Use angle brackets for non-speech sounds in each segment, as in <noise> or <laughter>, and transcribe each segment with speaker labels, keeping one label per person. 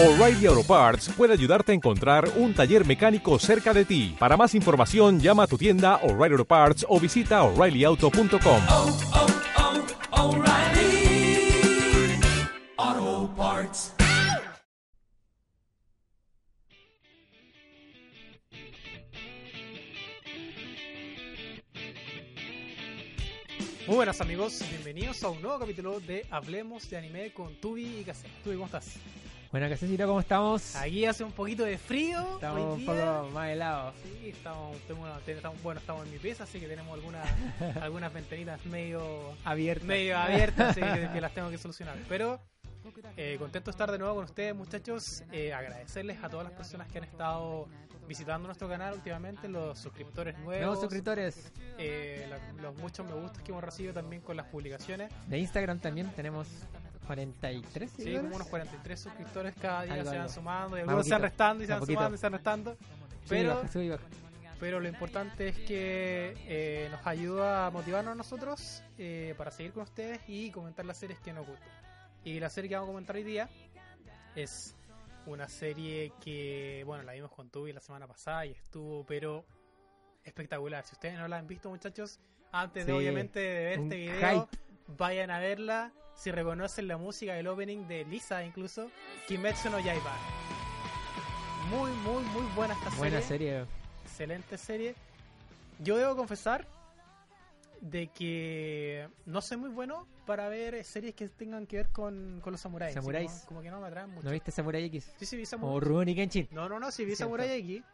Speaker 1: O'Reilly Auto Parts puede ayudarte a encontrar un taller mecánico cerca de ti. Para más información, llama a tu tienda O'Reilly Auto Parts o visita oreillyauto.com.
Speaker 2: oh, oh, O'Reilly Auto Parts.
Speaker 3: Muy buenas amigos, bienvenidos a un nuevo capítulo de Hablemos de Anime con Tubi y Kase. Tubi, ¿cómo estás?
Speaker 4: Buena casecita, ¿cómo estamos?
Speaker 3: Aquí hace un poquito de frío.
Speaker 4: Estamos
Speaker 3: hoy
Speaker 4: un poco más helados.
Speaker 3: Sí, estamos, bueno, estamos en mi pieza, así que tenemos algunas, <laughs> algunas ventanitas medio,
Speaker 4: Abierto.
Speaker 3: medio abiertas así que, que las tengo que solucionar. Pero eh, contento de estar de nuevo con ustedes, muchachos. Eh, agradecerles a todas las personas que han estado visitando nuestro canal últimamente, los suscriptores nuevos,
Speaker 4: Nuevos suscriptores
Speaker 3: eh, la- los muchos me gustas que hemos recibido también con las publicaciones.
Speaker 4: de Instagram también tenemos 43
Speaker 3: Sí, como unos 43 suscriptores cada día
Speaker 4: Algo,
Speaker 3: se van sumando y algunos se van restando y se van sumando y se van restando. Pero,
Speaker 4: baja,
Speaker 3: pero lo importante es que eh, nos ayuda a motivarnos a nosotros eh, para seguir con ustedes y comentar las series que nos gustan. Y la serie que vamos a comentar hoy día es una serie que, bueno, la vimos con Tubi la semana pasada y estuvo, pero espectacular. Si ustedes no la han visto, muchachos, antes de obviamente de ver este video,
Speaker 4: hype.
Speaker 3: vayan a verla. Si reconocen la música del opening de Lisa, incluso, Kimetsu no Yaiba. Muy, muy, muy buena esta
Speaker 4: Buena
Speaker 3: serie.
Speaker 4: serie.
Speaker 3: Excelente serie. Yo debo confesar de que no soy muy bueno para ver series que tengan que ver con, con los samuráis.
Speaker 4: Samuráis.
Speaker 3: Como, como que no me atraen mucho.
Speaker 4: ¿No viste Samurai X?
Speaker 3: Sí, sí, vi
Speaker 4: O
Speaker 3: Samurai.
Speaker 4: Rurouni Kenshin.
Speaker 3: No, no, no, sí vi. Samurai X.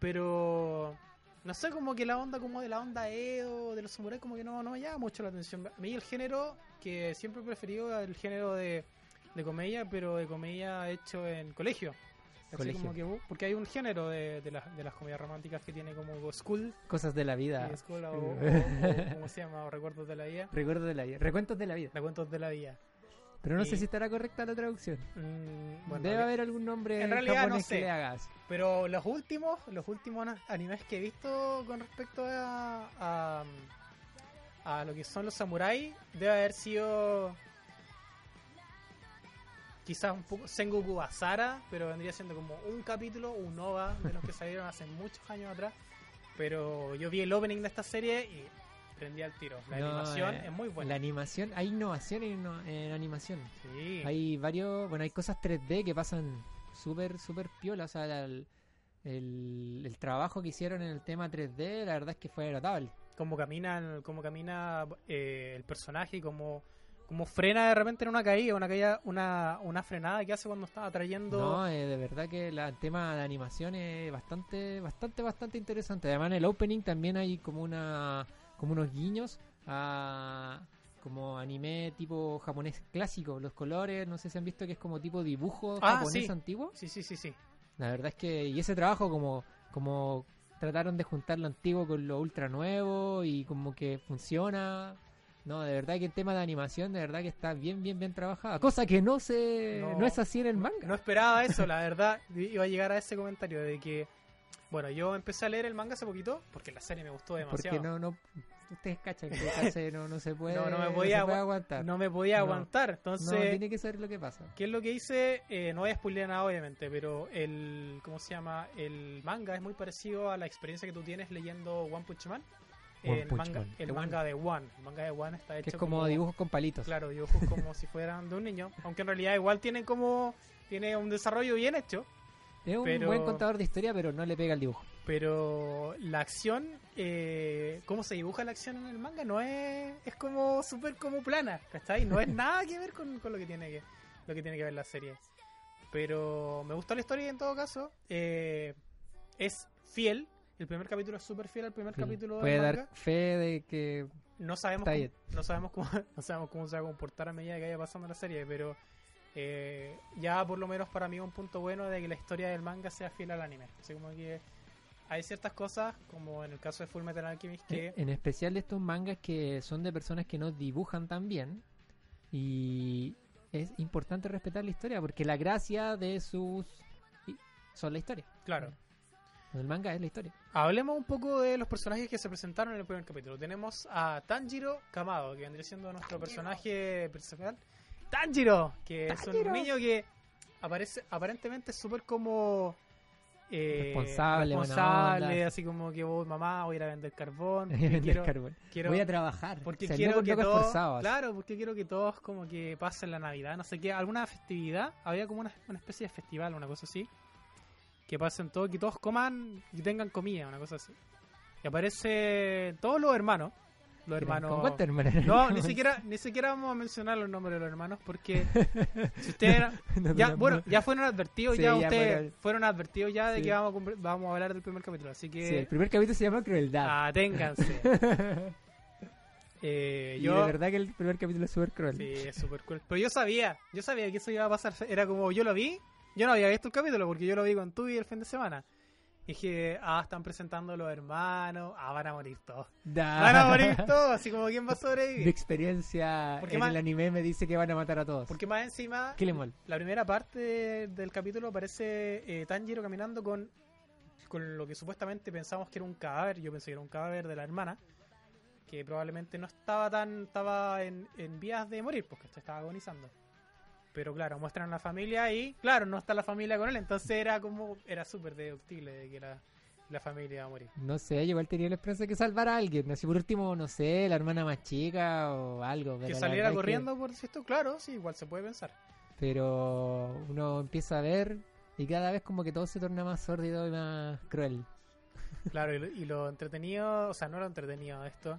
Speaker 3: Pero no sé, como que la onda como de la onda Edo, de los samuráis, como que no, no me llama mucho la atención. Mí el género que siempre he preferido el género de, de comedia, pero de comedia hecho en colegio. Así como que, uh, porque hay un género de, de, las, de las comedias románticas que tiene como school,
Speaker 4: Cosas de la vida.
Speaker 3: school o, <laughs> o- o- ¿cómo se llama? O recuerdos de la vida.
Speaker 4: Recuerdos de la vida. Recuentos de la vida.
Speaker 3: Recuentos de la vida.
Speaker 4: Pero no sé si estará correcta la traducción.
Speaker 3: Mm, bueno,
Speaker 4: Debe haber algún nombre
Speaker 3: en realidad
Speaker 4: japonés
Speaker 3: no sé.
Speaker 4: que le hagas.
Speaker 3: Pero los últimos, los últimos animes que he visto con respecto a, a, a lo que son los samuráis, debe haber sido quizás un poco Sengoku Basara, pero vendría siendo como un capítulo, un OVA de los que <laughs> salieron hace muchos años atrás. Pero yo vi el opening de esta serie y prendí al tiro. La
Speaker 4: No,
Speaker 3: animación
Speaker 4: eh,
Speaker 3: es muy
Speaker 4: La
Speaker 3: buena.
Speaker 4: animación, hay innovación en, en animación.
Speaker 3: Sí.
Speaker 4: Hay varios, bueno, hay cosas 3D que pasan súper, súper piola. O sea, la- el, el, el trabajo que hicieron en el tema 3D, la verdad es que fue notable.
Speaker 3: cómo camina, cómo camina eh, el personaje y cómo, cómo frena de repente en una caída, una caída, una, una frenada que hace cuando está trayendo
Speaker 4: No, eh, de verdad que la- el tema de animación es bastante, bastante, bastante interesante. Además, en el opening también hay como una, como unos guiños a como anime tipo japonés clásico. Los colores, no sé si han visto que es como tipo dibujo
Speaker 3: Ah,
Speaker 4: japonés
Speaker 3: sí.
Speaker 4: antiguo.
Speaker 3: Sí, sí, sí, sí.
Speaker 4: La verdad es que, y ese trabajo como, como trataron de juntar lo antiguo con lo ultra nuevo y como que funciona. No, de verdad que el tema de animación, de verdad que está bien, bien, bien trabajada. Cosa que no se,
Speaker 3: No.
Speaker 4: no, es así en el manga.
Speaker 3: No esperaba eso, la verdad. Iba a llegar a ese comentario de que, bueno, yo empecé a leer el manga hace poquito porque la serie me gustó demasiado.
Speaker 4: Porque no, no, ustedes cachan que no, no se puede,
Speaker 3: No, no me podía
Speaker 4: aguantar.
Speaker 3: No me podía
Speaker 4: No.
Speaker 3: aguantar.
Speaker 4: No,
Speaker 3: Entonces,
Speaker 4: tiene que saber lo que pasa.
Speaker 3: ¿qué es lo que hice? Eh, no voy a spoilear nada, obviamente, pero el, ¿cómo se llama? El manga es muy parecido a la experiencia que tú tienes leyendo One Punch Man.
Speaker 4: One
Speaker 3: el
Speaker 4: Punch
Speaker 3: manga,
Speaker 4: Man.
Speaker 3: el
Speaker 4: The
Speaker 3: manga de One. El manga de One está hecho
Speaker 4: Que es como, dibujos con palitos.
Speaker 3: Claro, dibujos como si fueran de un niño. Aunque en realidad igual tienen como. Tiene un desarrollo bien hecho.
Speaker 4: Es un
Speaker 3: pero-
Speaker 4: buen contador de historia, pero no le pega el dibujo.
Speaker 3: Pero la acción, eh, cómo se dibuja la acción en el manga, no es. Es como súper como plana, ¿cachai? No es <laughs> nada que ver con, con lo que tiene que lo que tiene que ver la serie. Pero me gustó la historia en todo caso. Eh, es fiel. El primer capítulo es súper fiel al primer
Speaker 4: Sí.
Speaker 3: capítulo del
Speaker 4: Puede
Speaker 3: manga.
Speaker 4: dar fe de que
Speaker 3: no sabemos cómo, no sabemos cómo <laughs> no sabemos cómo se va a comportar a medida que vaya pasando la serie pero eh, ya por lo menos para mí un punto bueno de que la historia del manga sea fiel al anime así como que hay ciertas cosas como en el caso de Full Metal Alchemist que
Speaker 4: En especial de estos mangas que son de personas que no dibujan tan bien. Y es importante respetar la historia porque la gracia de sus... son la historia.
Speaker 3: claro
Speaker 4: El manga es la historia.
Speaker 3: Hablemos un poco de los personajes que se presentaron en el primer capítulo. Tenemos a Tanjiro Kamado, que vendría siendo nuestro personaje principal. Tanjiro, que es un niño que aparece, aparentemente es súper como... eh,
Speaker 4: Responsable, buena
Speaker 3: responsable,
Speaker 4: onda.
Speaker 3: así como que voy, mamá, voy a ir a vender carbón. <laughs>
Speaker 4: Vender
Speaker 3: quiero,
Speaker 4: carbón.
Speaker 3: quiero-
Speaker 4: Voy a trabajar.
Speaker 3: porque
Speaker 4: O sea, el
Speaker 3: quiero que todos, claro, porque quiero que todos como que pasen la Navidad, no sé qué, alguna festividad, había como una, una especie de festival, una cosa así, que pasen todos, que todos coman y tengan comida, una cosa así. Y aparece todos los hermanos, los hermanos.
Speaker 4: ¿Con cuántos hermanos?
Speaker 3: No, <laughs> ni siquiera, ni siquiera vamos a mencionar los nombres de los hermanos porque <laughs> si ustedes
Speaker 4: No,
Speaker 3: ya,
Speaker 4: no,
Speaker 3: bueno,
Speaker 4: no.
Speaker 3: ya fueron advertidos,
Speaker 4: Sí,
Speaker 3: ya ustedes
Speaker 4: fueron-
Speaker 3: fueron advertidos ya de
Speaker 4: Sí.
Speaker 3: que vamos a, vamos a hablar del primer capítulo, así que
Speaker 4: Sí, el primer capítulo se llama Crueldad.
Speaker 3: aténganse. <laughs> Eh,
Speaker 4: y
Speaker 3: yo,
Speaker 4: de verdad que el primer capítulo es súper cruel.
Speaker 3: Sí, es súper cool. Pero yo sabía, yo sabía que eso iba a pasar. Era como yo lo vi, yo no había visto el capítulo porque yo lo vi con tú y el fin de semana. Y dije, ah, están presentando los hermanos, ah, van a morir todos.
Speaker 4: Da.
Speaker 3: Van a morir todos, así como quién va a
Speaker 4: Mi
Speaker 3: sobrevivir.
Speaker 4: experiencia
Speaker 3: Porque
Speaker 4: en
Speaker 3: más-
Speaker 4: el anime me dice que van a matar a todos.
Speaker 3: Porque más encima,
Speaker 4: ¿Qué le mol?
Speaker 3: la primera parte de- del capítulo aparece eh, Tanjiro caminando con, con lo que supuestamente pensamos que era un cadáver. Yo pensé que era un cadáver de la hermana. Que probablemente no estaba tan. Estaba en, en vías de morir, porque estaba agonizando. Pero claro, muestran a la familia y, claro, no está la familia con él. Entonces era como. Era súper deductible de que la, la familia iba a morir.
Speaker 4: No sé, igual tenía la esperanza de que salvara a alguien. Así por último, no sé, la hermana más chica o algo.
Speaker 3: que saliera corriendo por si esto, claro, sí, igual se puede pensar.
Speaker 4: Pero uno empieza a ver y cada vez como que todo se torna más sórdido y más cruel.
Speaker 3: Claro, y lo, y lo entretenido, o sea, no lo entretenido esto,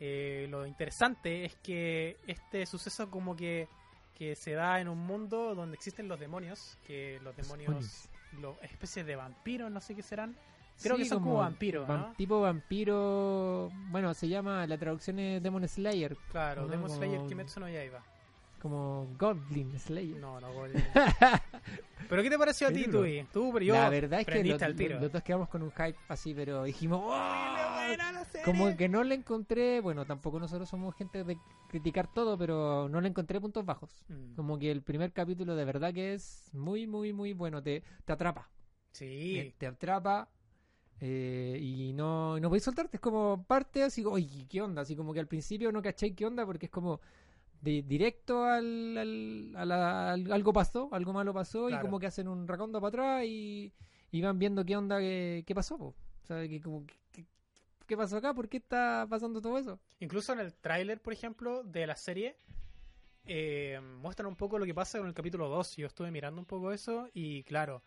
Speaker 3: eh, lo interesante es que este suceso como que, que se da en un mundo donde existen los demonios, que los demonios, los especies de vampiros, no sé qué serán. Creo
Speaker 4: Sí,
Speaker 3: que son como, vampiros,
Speaker 4: vam-
Speaker 3: ¿no?
Speaker 4: Tipo vampiro. Bueno, se llama. La traducción es Demon Slayer.
Speaker 3: Claro,
Speaker 4: no,
Speaker 3: Demon
Speaker 4: como-
Speaker 3: Slayer Kimetsu no Yaiba.
Speaker 4: Como Goblin Slayer.
Speaker 3: No, no, Goblin. <laughs> Pero ¿qué te pareció a ti, Tui? Tú, pero yo
Speaker 4: la verdad es que
Speaker 3: al tiro.
Speaker 4: los dos quedamos con un hype así, pero dijimos. "Oh". Como que no le encontré. Bueno, tampoco nosotros somos gente de criticar todo, pero no le encontré puntos bajos.
Speaker 3: Mm,
Speaker 4: Como que el primer capítulo de verdad que es muy, muy, muy bueno. Te, te atrapa.
Speaker 3: Sí,
Speaker 4: Te, te atrapa. eh, y no, no podéis soltarte. Es como parte así, oye, ¿qué onda? Así como que al principio no caché qué onda porque es como de directo al, al- a la- al- algo pasó, algo malo pasó
Speaker 3: Claro.
Speaker 4: y como que hacen un racondo para atrás y, y van viendo qué onda, qué, qué pasó. po. O sea, que como, que- ¿qué pasó acá? ¿Por qué está pasando todo eso?
Speaker 3: Incluso en el tráiler, por ejemplo, de la serie, eh, muestran un poco lo que pasa con el capítulo 2. Yo estuve mirando un poco eso y claro,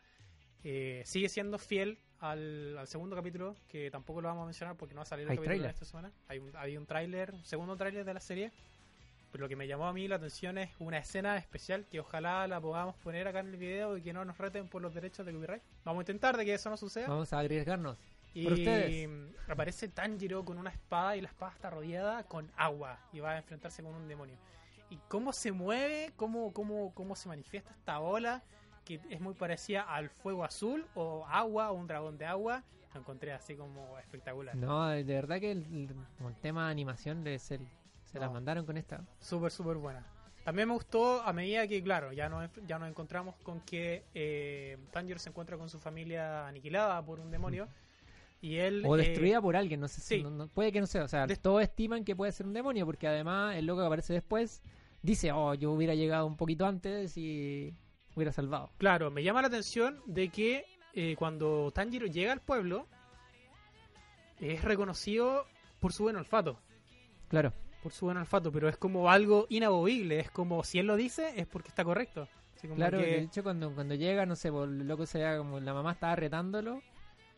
Speaker 3: eh, sigue siendo fiel al, al segundo capítulo, que tampoco lo vamos a mencionar porque no va a salir el capítulo de
Speaker 4: tráiler.
Speaker 3: esta semana. Hay un, hay un tráiler, un segundo tráiler de la serie. Pero lo que me llamó a mí la atención es una escena especial que ojalá la podamos poner acá en el video y que no nos reten por los derechos de copyright. Vamos a intentar de que eso no suceda.
Speaker 4: Vamos a arriesgarnos.
Speaker 3: Y aparece Tanjiro con una espada y la espada está rodeada con agua y va a enfrentarse con un demonio. Y cómo se mueve, cómo, cómo, cómo se manifiesta esta ola, que es muy parecida al fuego azul o agua o un dragón de agua, lo encontré así como espectacular.
Speaker 4: No, de verdad que el, el- el tema de animación de ser, se las mandaron con esta.
Speaker 3: Súper, súper buena. También me gustó a medida que, claro, ya nos, ya nos encontramos con que eh, Tanjiro se encuentra con su familia aniquilada por un demonio. Y él...
Speaker 4: O
Speaker 3: eh,
Speaker 4: destruida por alguien, no sé si
Speaker 3: sí.
Speaker 4: no- no- puede que no sea, o sea, todos estiman que puede ser un demonio, porque además el loco que aparece después dice, oh, yo hubiera llegado un poquito antes y hubiera salvado.
Speaker 3: Claro, me llama la atención de que eh, cuando Tanjiro llega al pueblo, es reconocido por su buen olfato.
Speaker 4: Claro,
Speaker 3: Por su buen olfato, pero es como algo inamovible. Es como si él lo dice, es porque está correcto. Así como
Speaker 4: claro,
Speaker 3: que-
Speaker 4: de hecho cuando, cuando llega, no sé, pues, el loco se vea como la mamá estaba retándolo.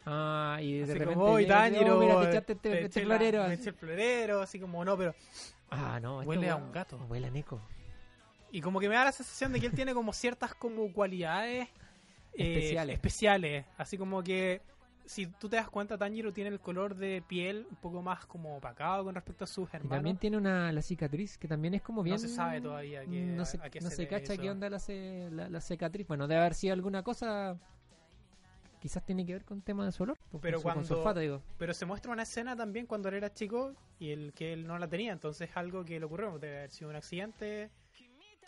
Speaker 4: Ah, y de
Speaker 3: así
Speaker 4: repente
Speaker 3: como, "Oy,
Speaker 4: llega y dice,
Speaker 3: Tanjiro,
Speaker 4: "Oh, mira, te
Speaker 3: eh,
Speaker 4: echaste este,
Speaker 3: te
Speaker 4: este florero. así.
Speaker 3: el florero, así como no, pero.
Speaker 4: Ah, no,
Speaker 3: Huele a un gato.
Speaker 4: Huele a Neko.
Speaker 3: Y como que me da la sensación de que él tiene como ciertas como cualidades eh,
Speaker 4: Especiales.
Speaker 3: especiales. Así como que si tú te das cuenta, Tanjiro tiene el color de piel un poco más como opacado con respecto a sus
Speaker 4: Y
Speaker 3: hermanos.
Speaker 4: también tiene una la cicatriz que también es como bien.
Speaker 3: No se sabe todavía
Speaker 4: no se,
Speaker 3: a qué
Speaker 4: no
Speaker 3: se
Speaker 4: cacha
Speaker 3: eso.
Speaker 4: qué onda la, la, la cicatriz. Bueno, debe haber sido alguna cosa. Quizás tiene que ver con tema de su olor. con
Speaker 3: Pero
Speaker 4: su-
Speaker 3: cuando-
Speaker 4: digo.
Speaker 3: Pero se muestra una escena también cuando él era chico y el que él no la tenía. Entonces algo que le ocurrió. Debe haber sido un accidente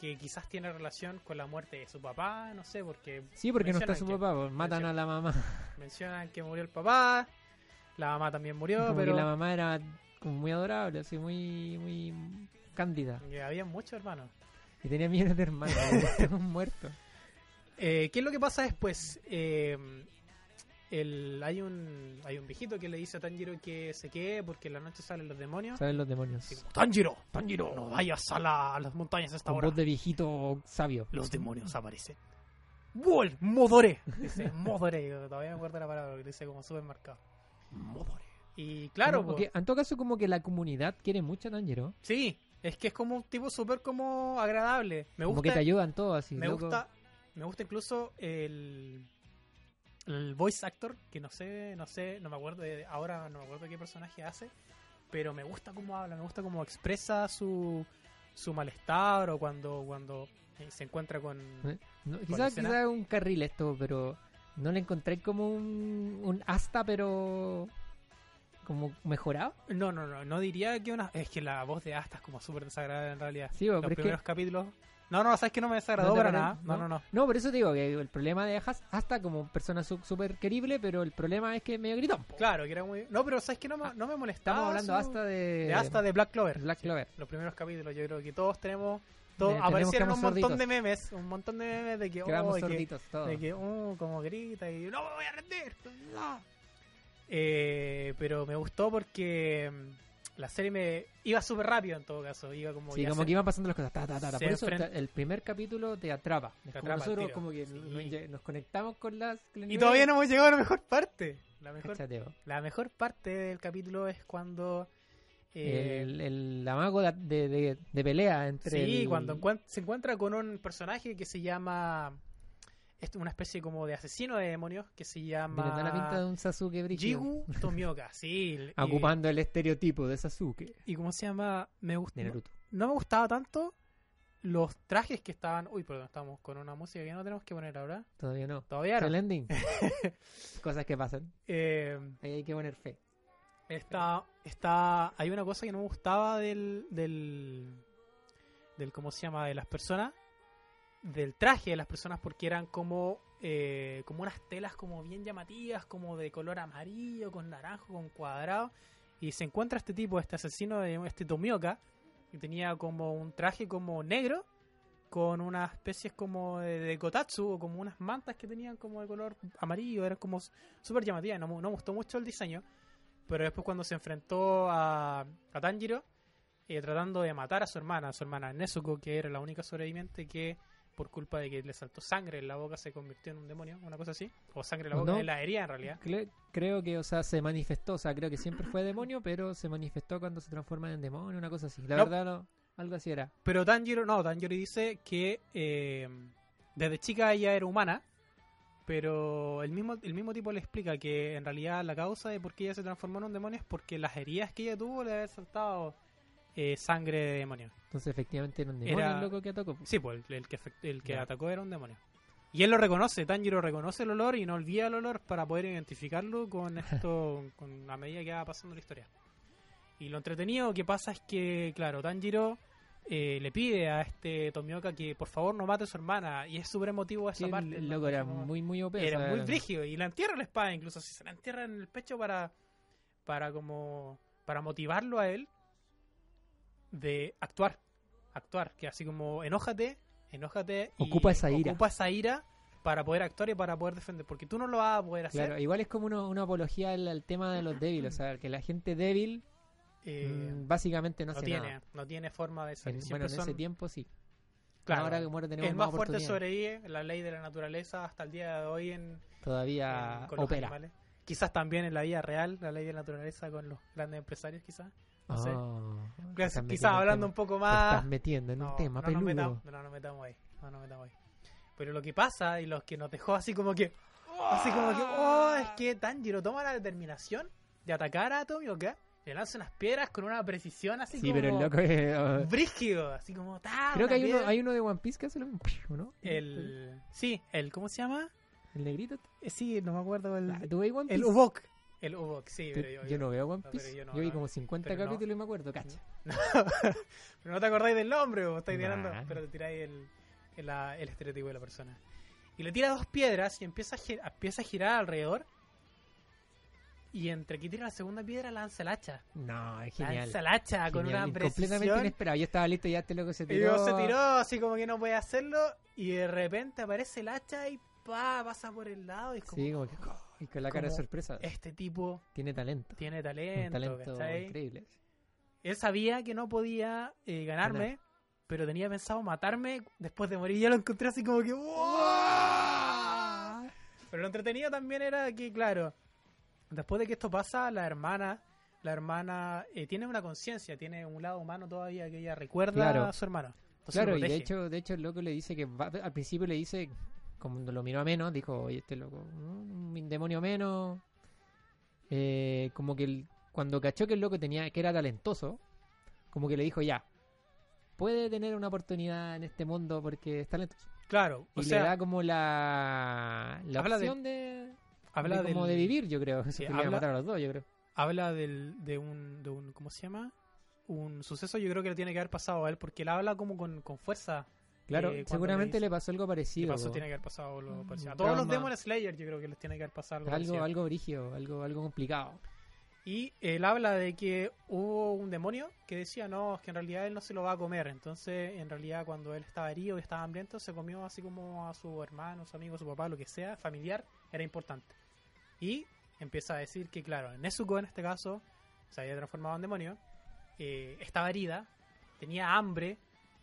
Speaker 3: que quizás tiene relación con la muerte de su papá. No sé, porque
Speaker 4: Sí, porque no está su papá. pues, matan a la mamá. <laughs>
Speaker 3: mencionan que murió el papá. La mamá también murió,
Speaker 4: Como
Speaker 3: pero
Speaker 4: que la mamá era como muy adorable, así muy, muy cándida.
Speaker 3: y había muchos hermanos.
Speaker 4: Y tenía millones de hermanos. <laughs> muertos.
Speaker 3: Eh, ¿Qué es lo que pasa después? Eh, el, hay un hay un viejito que le dice a Tanjiro que se quede porque en la noche salen los demonios.
Speaker 4: ¿Saben los demonios?
Speaker 3: Así como, Tanjiro, Tanjiro, no vayas a, la- a las montañas a esta
Speaker 4: Con
Speaker 3: hora.
Speaker 4: voz de viejito sabio.
Speaker 3: Los demonios aparecen. ¡Wol! ¡Modore! Dice, Modore. Todavía me acuerdo la palabra porque dice como supermercado. Modore. Y claro,
Speaker 4: Como
Speaker 3: po,
Speaker 4: que, en todo caso, como que la comunidad quiere mucho a Tanjiro.
Speaker 3: sí, es que es como un tipo súper como agradable. Me
Speaker 4: Como
Speaker 3: gusta,
Speaker 4: que te ayudan todos así.
Speaker 3: me
Speaker 4: loco.
Speaker 3: gusta, me gusta incluso el, el voice actor, que no sé, no sé, no me acuerdo de, ahora no me acuerdo qué personaje hace, pero me gusta cómo habla, me gusta cómo expresa su, su malestar o cuando, cuando eh, se encuentra con...
Speaker 4: ¿Eh? No, quizás quizá es un carril esto, pero no le encontré como un, un asta, pero como mejorado.
Speaker 3: No, no, no, no diría que una... Es que la voz de Asta es como súper desagradable en realidad.
Speaker 4: Sí,
Speaker 3: Los
Speaker 4: pero es que
Speaker 3: primeros capítulos... No, no, sabes que no me desagradó
Speaker 4: ¿No
Speaker 3: para nada. No, no, no.
Speaker 4: No, por eso te digo que el problema de Has- Asta como persona súper querible, pero el problema es que medio gritón. po.
Speaker 3: Claro, que era muy... No, pero sabes que no me, no me molestaba.
Speaker 4: Estamos hablando
Speaker 3: su-
Speaker 4: hasta de,
Speaker 3: de Asta de Black Clover.
Speaker 4: Black Clover.
Speaker 3: los primeros capítulos. Yo creo que todos tenemos.
Speaker 4: Tenemos
Speaker 3: aparecieron
Speaker 4: que
Speaker 3: un montón
Speaker 4: sorditos.
Speaker 3: de memes. Un montón de memes de que. Oh, de que,
Speaker 4: sorditos todos.
Speaker 3: de que, oh, como grita y. ¡No me voy a rendir! no". Eh, pero me gustó porque mm, la serie me iba súper rápido en todo caso. Iba como.
Speaker 4: Sí, como que iban pasando las cosas. Ta, ta, ta, ta.
Speaker 3: se
Speaker 4: Por eso
Speaker 3: enfrenta-
Speaker 4: el primer capítulo te atrapa. Nosotros como que
Speaker 3: Sí.
Speaker 4: nos, conectamos con las...
Speaker 3: Y todavía no hemos llegado a la mejor parte. La mejor, la parte del capítulo es cuando. eh,
Speaker 4: el, el amago de, de, de- de pelea entre
Speaker 3: Sí,
Speaker 4: el-
Speaker 3: cuando encuent- se encuentra con un personaje que se llama. Es una especie como de asesino de demonios que se llama.
Speaker 4: Toda la pinta de un Sasuke brígido.
Speaker 3: Jigu Tomioka, sí. y- <laughs>
Speaker 4: Ocupando el estereotipo de Sasuke
Speaker 3: Y, cómo se llama? Me gusta. No me gustaba tanto los trajes que estaban. Uy, perdón, estamos con una música que no tenemos que poner ahora.
Speaker 4: Todavía no.
Speaker 3: Todavía no.
Speaker 4: el ending. <laughs> Cosas que pasan.
Speaker 3: Eh,
Speaker 4: Ahí hay que poner fe.
Speaker 3: está, está. Hay una cosa que no me gustaba del. del. del ¿Cómo se llama? De las personas. Del traje de las personas porque eran como. eh, como unas telas como bien llamativas, como de color amarillo, con naranjo, con cuadrado. Y se encuentra este tipo, este asesino de este Tomioka, que tenía como un traje como negro, con unas especies como de, de kotatsu, o como unas mantas que tenían como de color amarillo, eran como súper llamativas, no, no me gustó mucho el diseño. Pero después cuando se enfrentó a, a Tanjiro, eh, tratando de matar a su hermana, a su hermana Nezuko, que era la única sobreviviente que por culpa de que le saltó sangre en la boca se convirtió en un demonio, una cosa así. O sangre en la boca,
Speaker 4: No.
Speaker 3: en la herida en realidad.
Speaker 4: Creo que, o sea, se manifestó. O sea, creo que siempre fue demonio, pero se manifestó cuando se transforma en demonio, una cosa así. La
Speaker 3: No.
Speaker 4: verdad, no. Algo así era.
Speaker 3: Pero Tanjiro, no, Tanjiro dice que eh, desde chica ella era humana, pero el mismo, el mismo tipo le explica que en realidad la causa de por qué ella se transformó en un demonio es porque las heridas que ella tuvo le había saltado eh, sangre de demonio.
Speaker 4: Entonces, efectivamente, era un demonio
Speaker 3: Era-
Speaker 4: el loco que atacó.
Speaker 3: Sí, pues el, el que, el que atacó era un demonio. Y él lo reconoce, Tanjiro reconoce el olor y no olvida el olor para poder identificarlo con esto, <laughs> con a medida que va pasando la historia. Y lo entretenido que pasa es que, claro, Tanjiro eh, le pide a este Tomioka que por favor no mate a su hermana y es súper emotivo esa
Speaker 4: Sí,
Speaker 3: parte.
Speaker 4: el
Speaker 3: ¿no?
Speaker 4: loco era muy, muy OP. o
Speaker 3: era muy brígido y la entierra en la espada incluso si se la entierra en el pecho para para como para motivarlo a él de actuar actuar que así como enójate enójate y
Speaker 4: Ocupa esa ira.
Speaker 3: ocupa esa ira para poder actuar y para poder defender porque tú no lo vas a poder hacer
Speaker 4: Claro, igual es como uno- una apología al, al tema de los débiles. O sea, que la gente débil
Speaker 3: eh,
Speaker 4: mm, básicamente no,
Speaker 3: no
Speaker 4: hace
Speaker 3: tiene
Speaker 4: nada.
Speaker 3: no tiene forma de salir
Speaker 4: En-
Speaker 3: Siempre
Speaker 4: bueno, en ese tiempo sí.
Speaker 3: claro,
Speaker 4: Ahora que muere tenemos
Speaker 3: el
Speaker 4: más,
Speaker 3: más fuerte sobrevive la ley de la naturaleza hasta el día de hoy en
Speaker 4: Todavía
Speaker 3: en- con los
Speaker 4: opera.
Speaker 3: animales. Quizás también en la vida real, la ley de la naturaleza con los grandes empresarios, quizás. No sé.
Speaker 4: Oh, te
Speaker 3: Quizás,
Speaker 4: metiendo
Speaker 3: hablando un poco
Speaker 4: Te
Speaker 3: más.
Speaker 4: estás metiendo en un
Speaker 3: No,
Speaker 4: tema
Speaker 3: no
Speaker 4: peludo.
Speaker 3: Nos metamos, no nos metamos ahí. No nos metamos ahí. Pero lo que pasa y los que nos dejó así como que. Así como que. Oh, es que Tanjiro toma la determinación de atacar a Tomioka. Le lanza unas piedras con una precisión así
Speaker 4: Sí,
Speaker 3: como.
Speaker 4: pero el loco es... oh,
Speaker 3: Brígido. Así como. ta,
Speaker 4: Creo que hay uno, hay uno de One Piece que hace lo mismo, <laughs> ¿no?
Speaker 3: El. Sí, el. ¿Cómo se llama?
Speaker 4: ¿El negrito?
Speaker 3: Eh, Sí, no me acuerdo. El,
Speaker 4: Ah, ¿Tú veis One Piece?
Speaker 3: el Ubok. El Ubok, sí, pero yo,
Speaker 4: yo, no veo One
Speaker 3: no,
Speaker 4: Piece.
Speaker 3: yo
Speaker 4: yo,
Speaker 3: no,
Speaker 4: vi
Speaker 3: no.
Speaker 4: como 50
Speaker 3: Pero no.
Speaker 4: capítulos y me acuerdo, cacha. <laughs>
Speaker 3: pero no te acordáis del nombre, vos estáis
Speaker 4: Nah.
Speaker 3: tirando, pero te tiráis el, el, estereotipo de la persona. Y le tira dos piedras y empieza a, empieza a girar alrededor. y entre que tira la segunda piedra lanza el hacha.
Speaker 4: No, es genial.
Speaker 3: Lanza el hacha con una
Speaker 4: y completamente
Speaker 3: precisión.
Speaker 4: inesperado. Yo estaba listo y ya este loco se
Speaker 3: Y
Speaker 4: tiró.
Speaker 3: luego se tiró así como que no puede hacerlo y de repente aparece el hacha y pa, pasa por el lado y es como,
Speaker 4: Sí, como que. Y con la cara de sorpresa.
Speaker 3: este tipo
Speaker 4: Tiene talento.
Speaker 3: tiene
Speaker 4: Un
Speaker 3: talento,
Speaker 4: talento
Speaker 3: ¿cachai?
Speaker 4: increíble.
Speaker 3: Él sabía que no podía eh, ganarme,
Speaker 4: Ganar.
Speaker 3: pero tenía pensado matarme después de morir. Y yo lo encontré así como que ¡wow! <laughs> Pero lo entretenido también era que, claro, después de que esto pasa, la hermana, la hermana eh, tiene una conciencia, tiene un lado humano todavía que ella recuerda
Speaker 4: Claro.
Speaker 3: a su hermano. Entonces
Speaker 4: Claro, y de hecho, de hecho el loco le dice que va- al principio le dice, como lo miró a menos, dijo, oye, este loco, un demonio menos. Eh, como que el- cuando cachó que el loco tenía, que era talentoso, como que le dijo, ya, puede tener una oportunidad en este mundo porque es talentoso.
Speaker 3: Claro, o
Speaker 4: Y
Speaker 3: sea,
Speaker 4: le da como la, la
Speaker 3: habla
Speaker 4: opción de,
Speaker 3: habla
Speaker 4: de como de vivir, yo creo. <laughs>
Speaker 3: sí,
Speaker 4: Sí, le iba a
Speaker 3: habla-
Speaker 4: matar a los dos, yo creo.
Speaker 3: habla del, de, un, de un, ¿cómo se llama? Un suceso yo creo que le tiene que haber pasado a él, porque él habla como con, con fuerza.
Speaker 4: Claro,
Speaker 3: eh,
Speaker 4: seguramente
Speaker 3: le
Speaker 4: le pasó algo
Speaker 3: ¿Qué
Speaker 4: parecido.
Speaker 3: pasó?
Speaker 4: po.
Speaker 3: Tiene que haber pasado lo parecido. A todos los. Demon Slayer yo creo que les tiene que haber pasado algo,
Speaker 4: algo,
Speaker 3: parecido.
Speaker 4: algo brígido, algo, algo complicado.
Speaker 3: Y él habla de que hubo un demonio que decía, no, es que en realidad él no se lo va a comer. Entonces, en realidad, cuando él estaba herido y estaba hambriento, se comió así como a su hermano, su amigo, su papá, lo que sea, familiar, era importante. Y empieza a decir que, claro, Nezuko en este caso se había transformado en demonio, eh, estaba herida, tenía hambre,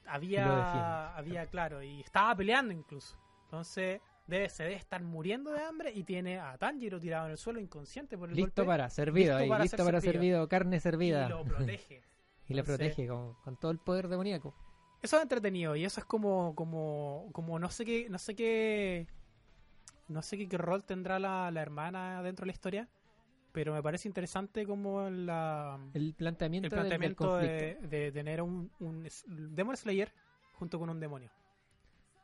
Speaker 3: había, había, claro, y estaba peleando incluso. Entonces, debe, se debe estar muriendo de hambre y tiene a Tanjiro tirado en el suelo inconsciente por el
Speaker 4: Listo
Speaker 3: golpe.
Speaker 4: para servido,
Speaker 3: Listo
Speaker 4: ahí,
Speaker 3: para
Speaker 4: listo
Speaker 3: ser
Speaker 4: para
Speaker 3: servido.
Speaker 4: servido, carne servida.
Speaker 3: y lo protege. <laughs>
Speaker 4: Y lo protege con, con todo el poder demoníaco.
Speaker 3: Eso es entretenido y eso es como, como, como no sé qué, no sé qué, no sé qué, qué rol tendrá la, la hermana dentro de la historia, pero me parece interesante como la,
Speaker 4: El planteamiento,
Speaker 3: el
Speaker 4: del- del
Speaker 3: planteamiento de, de tener un, un Demon Slayer junto con un demonio.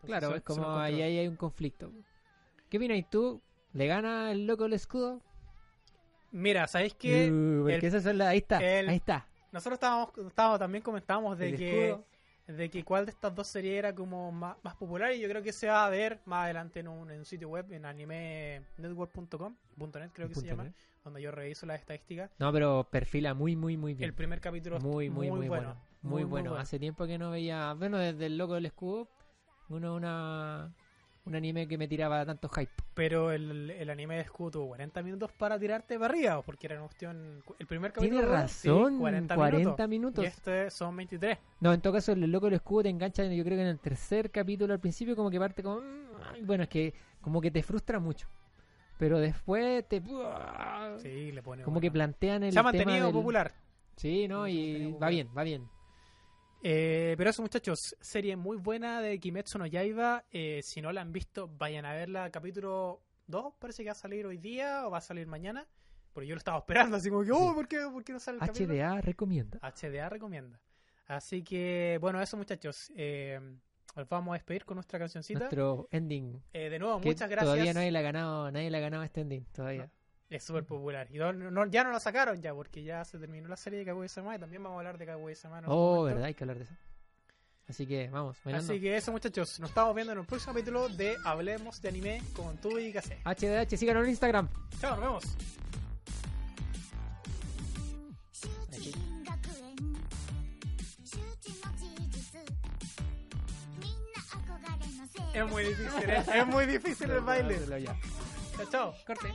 Speaker 3: Entonces,
Speaker 4: Claro, es como ahí, ahí hay un conflicto. ¿Qué opinas tú? ¿Le gana el loco el escudo?
Speaker 3: Mira, ¿sabéis que
Speaker 4: Uh, son las- ahí está,
Speaker 3: el-
Speaker 4: ahí está.
Speaker 3: nosotros estábamos, estábamos también comentábamos de
Speaker 4: El
Speaker 3: que
Speaker 4: escudo.
Speaker 3: de que cuál de estas dos series era como más, más popular y yo creo que se va a ver más adelante en un, en un sitio web en animenetwork.com .net creo que se llama
Speaker 4: net.
Speaker 3: Donde yo reviso las estadísticas
Speaker 4: No, pero perfila muy, muy, muy bien.
Speaker 3: el primer capítulo es
Speaker 4: muy, muy, muy,
Speaker 3: bueno,
Speaker 4: bueno. Muy, bueno. Hace tiempo que no veía, bueno, desde el loco del escudo, uno, una, un anime que me tiraba tanto hype.
Speaker 3: pero el, el anime de escudo tuvo 40 minutos para tirarte para arriba porque era una cuestión el primer capítulo
Speaker 4: Tiene
Speaker 3: duró, sí,
Speaker 4: razón,
Speaker 3: 40,
Speaker 4: 40,
Speaker 3: minutos,
Speaker 4: minutos.
Speaker 3: y este son 23
Speaker 4: No, en todo caso, el loco del escudo te engancha, yo creo que en el tercer capítulo al principio como que parte como... mm, Bueno, es que como que te frustra mucho. Pero después te...
Speaker 3: sí le pone
Speaker 4: Como que plantean el
Speaker 3: se ha
Speaker 4: tema
Speaker 3: mantenido
Speaker 4: del-
Speaker 3: popular
Speaker 4: Sí, ¿no? Y va bien, va bien.
Speaker 3: Eh, pero eso, muchachos, serie muy buena de Kimetsu no Yaiba. Eh, si no la han visto, vayan a verla. Capítulo 2 parece que va a salir hoy día o va a salir mañana. Porque yo lo estaba esperando, así como que, oh. ¿por qué, por qué no sale el capítulo?
Speaker 4: HDA recomienda.
Speaker 3: HDA recomienda. Así que, bueno, eso, muchachos. Eh, nos vamos a despedir con nuestra cancioncita.
Speaker 4: Nuestro ending.
Speaker 3: Eh, de nuevo, muchas gracias.
Speaker 4: Todavía nadie le ha ganado, nadie le ha ganado este ending, todavía.
Speaker 3: Es súper popular. Y no- no- ya no la sacaron ya, porque ya se terminó la serie de Kaguya-sama y también vamos a hablar de Kaguya-sama. en otro
Speaker 4: Oh, verdad, hay que hablar de eso. Así que vamos, bailando.
Speaker 3: Así que eso, muchachos. Nos estamos viendo en el próximo capítulo de Hablemos de Anime con tu y Kase.
Speaker 4: HDH, síganos en Instagram.
Speaker 3: Chao, nos vemos. Es muy difícil, ¿eh? es muy difícil el baile. Chao, chao. Corte.